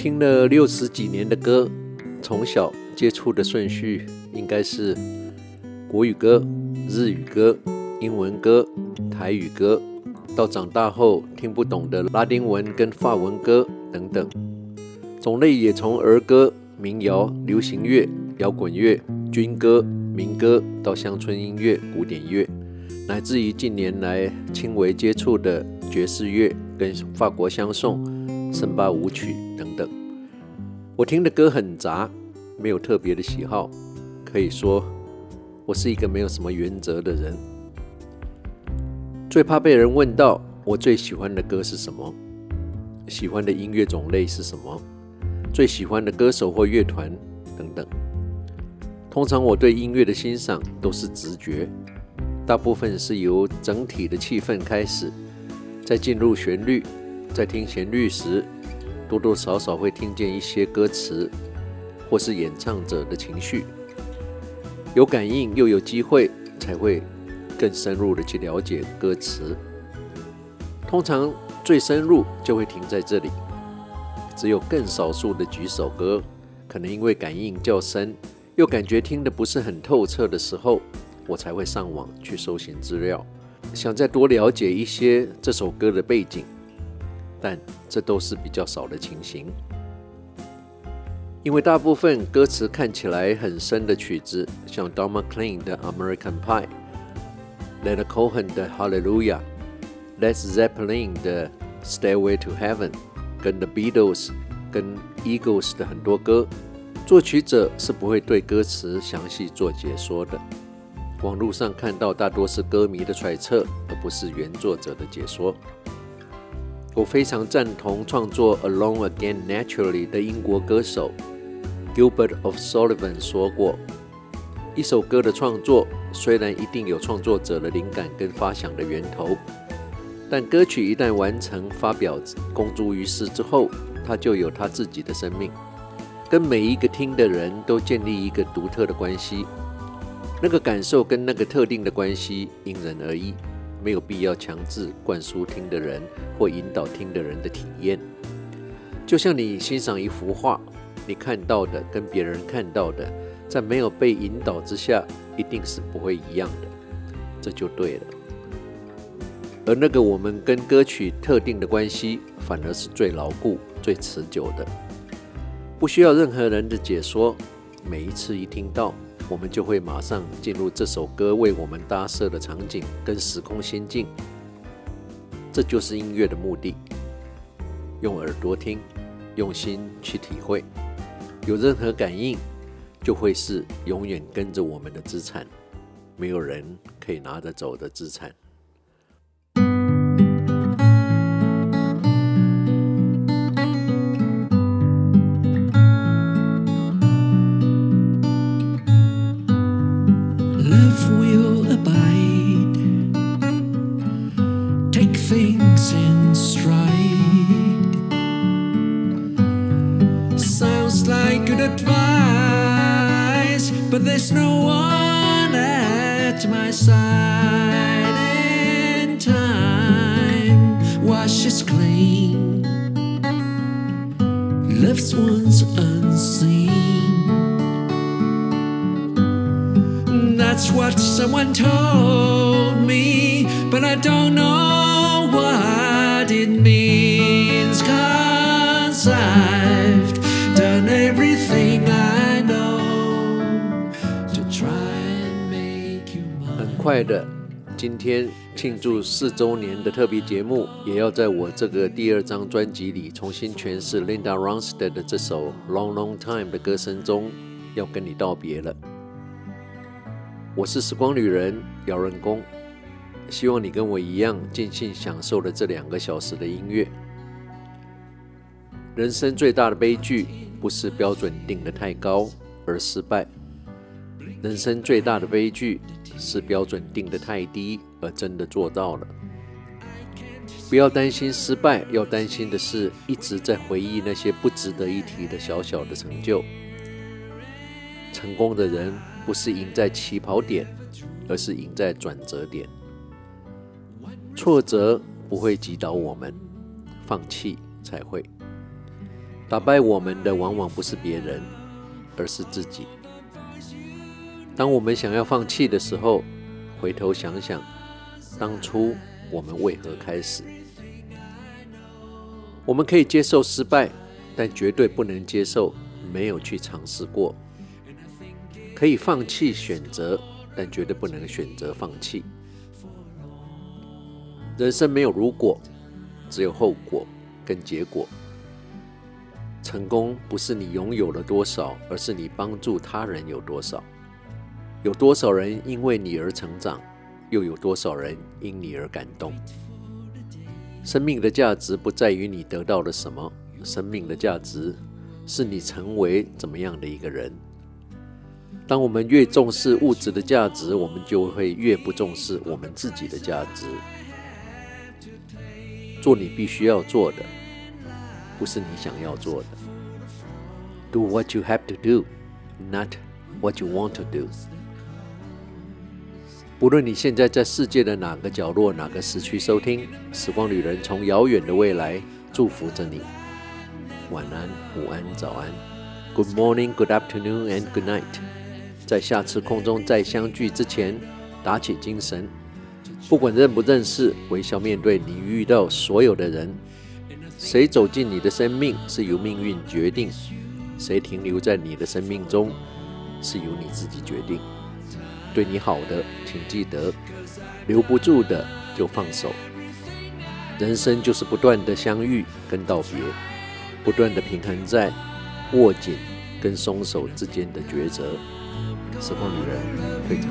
听了六十几年的歌，从小接触的顺序应该是国语歌、日语歌、英文歌、台语歌，到长大后听不懂的拉丁文跟法文歌等等，种类也从儿歌、民谣、流行乐、摇滚乐、军歌、民歌到乡村音乐、古典乐，乃至于近年来轻微接触的爵士乐跟法国香颂、森巴舞曲等等。我听的歌很杂，没有特别的喜好，可以说我是一个没有什么原则的人。最怕被人问到我最喜欢的歌是什么，喜欢的音乐种类是什么，最喜欢的歌手或乐团等等。通常我对音乐的欣赏都是直觉，大部分是由整体的气氛开始，再进入旋律，在听旋律时，多多少少会听见一些歌词，或是演唱者的情绪。有感应又有机会，才会更深入的去了解歌词。通常最深入就会停在这里，只有更少数的几首歌，可能因为感应较深。又感觉听得不是很透彻的时候，我才会上网去搜寻资料，想再多了解一些这首歌的背景，但这都是比较少的情形。因为大部分歌词看起来很深的曲子，像 Don McLean 的 American Pie、Leonard Cohen 的 Hallelujah、Led Zeppelin 的 Stairway to Heaven，跟 The Beatles、跟 Eagles 的很多歌。作曲者是不会对歌词详细做解说的，网络上看到大多是歌迷的揣测，而不是原作者的解说。我非常赞同创作《Alone Again Naturally》的英国歌手 Gilbert of Sullivan 说过：“一首歌的创作虽然一定有创作者的灵感跟发想的源头，但歌曲一旦完成发表公诸于世之后，它就有它自己的生命。”跟每一个听的人都建立一个独特的关系，那个感受跟那个特定的关系因人而异，没有必要强制灌输听的人或引导听的人的体验。就像你欣赏一幅画，你看到的跟别人看到的，在没有被引导之下，一定是不会一样的，这就对了。而那个我们跟歌曲特定的关系，反而是最牢固、最持久的。不需要任何人的解说，每一次一听到，我们就会马上进入这首歌为我们搭设的场景跟时空仙境。这就是音乐的目的，用耳朵听，用心去体会。有任何感应，就会是永远跟着我们的资产，没有人可以拿得走的资产。faints in stride. Sounds like good advice, but there's no one at my side. In time washes clean, lifts one's unseen. That's what someone told me, but I don't know. 快的，今天庆祝四周年的特别节目，也要在我这个第二张专辑里重新诠释 Linda Ronstadt 的这首《Long Long Time》的歌声中，要跟你道别了。我是时光旅人姚仁恭，希望你跟我一样尽兴享受了这两个小时的音乐。人生最大的悲剧，不是标准定得太高而失败；人生最大的悲剧，是标准定得太低而真的做到了。不要担心失败，要担心的是一直在回忆那些不值得一提的小小的成就。成功的人不是赢在起跑点，而是赢在转折点。挫折不会击倒我们，放弃才会。打败我们的往往不是别人，而是自己。当我们想要放弃的时候，回头想想，当初我们为何开始？我们可以接受失败，但绝对不能接受没有去尝试过。可以放弃选择，但绝对不能选择放弃。人生没有如果，只有后果跟结果。成功不是你拥有了多少，而是你帮助他人有多少。有多少人因为你而成长，又有多少人因你而感动？生命的价值不在于你得到了什么，生命的价值是你成为怎么样的一个人。当我们越重视物质的价值，我们就会越不重视我们自己的价值。做你必须要做的，不是你想要做的。Do what you have to do, not what you want to do. 不论你现在在世界的哪个角落、哪个时区收听，时光旅人从遥远的未来祝福着你。晚安、午安、早安。Good morning, good afternoon, and good night。在下次空中再相聚之前，打起精神。不管认不认识，微笑面对你遇到所有的人。谁走进你的生命是由命运决定，谁停留在你的生命中是由你自己决定。对你好的，请记得；留不住的，就放手。人生就是不断的相遇跟道别，不断的平衡在握紧跟松手之间的抉择。时光旅人，非常。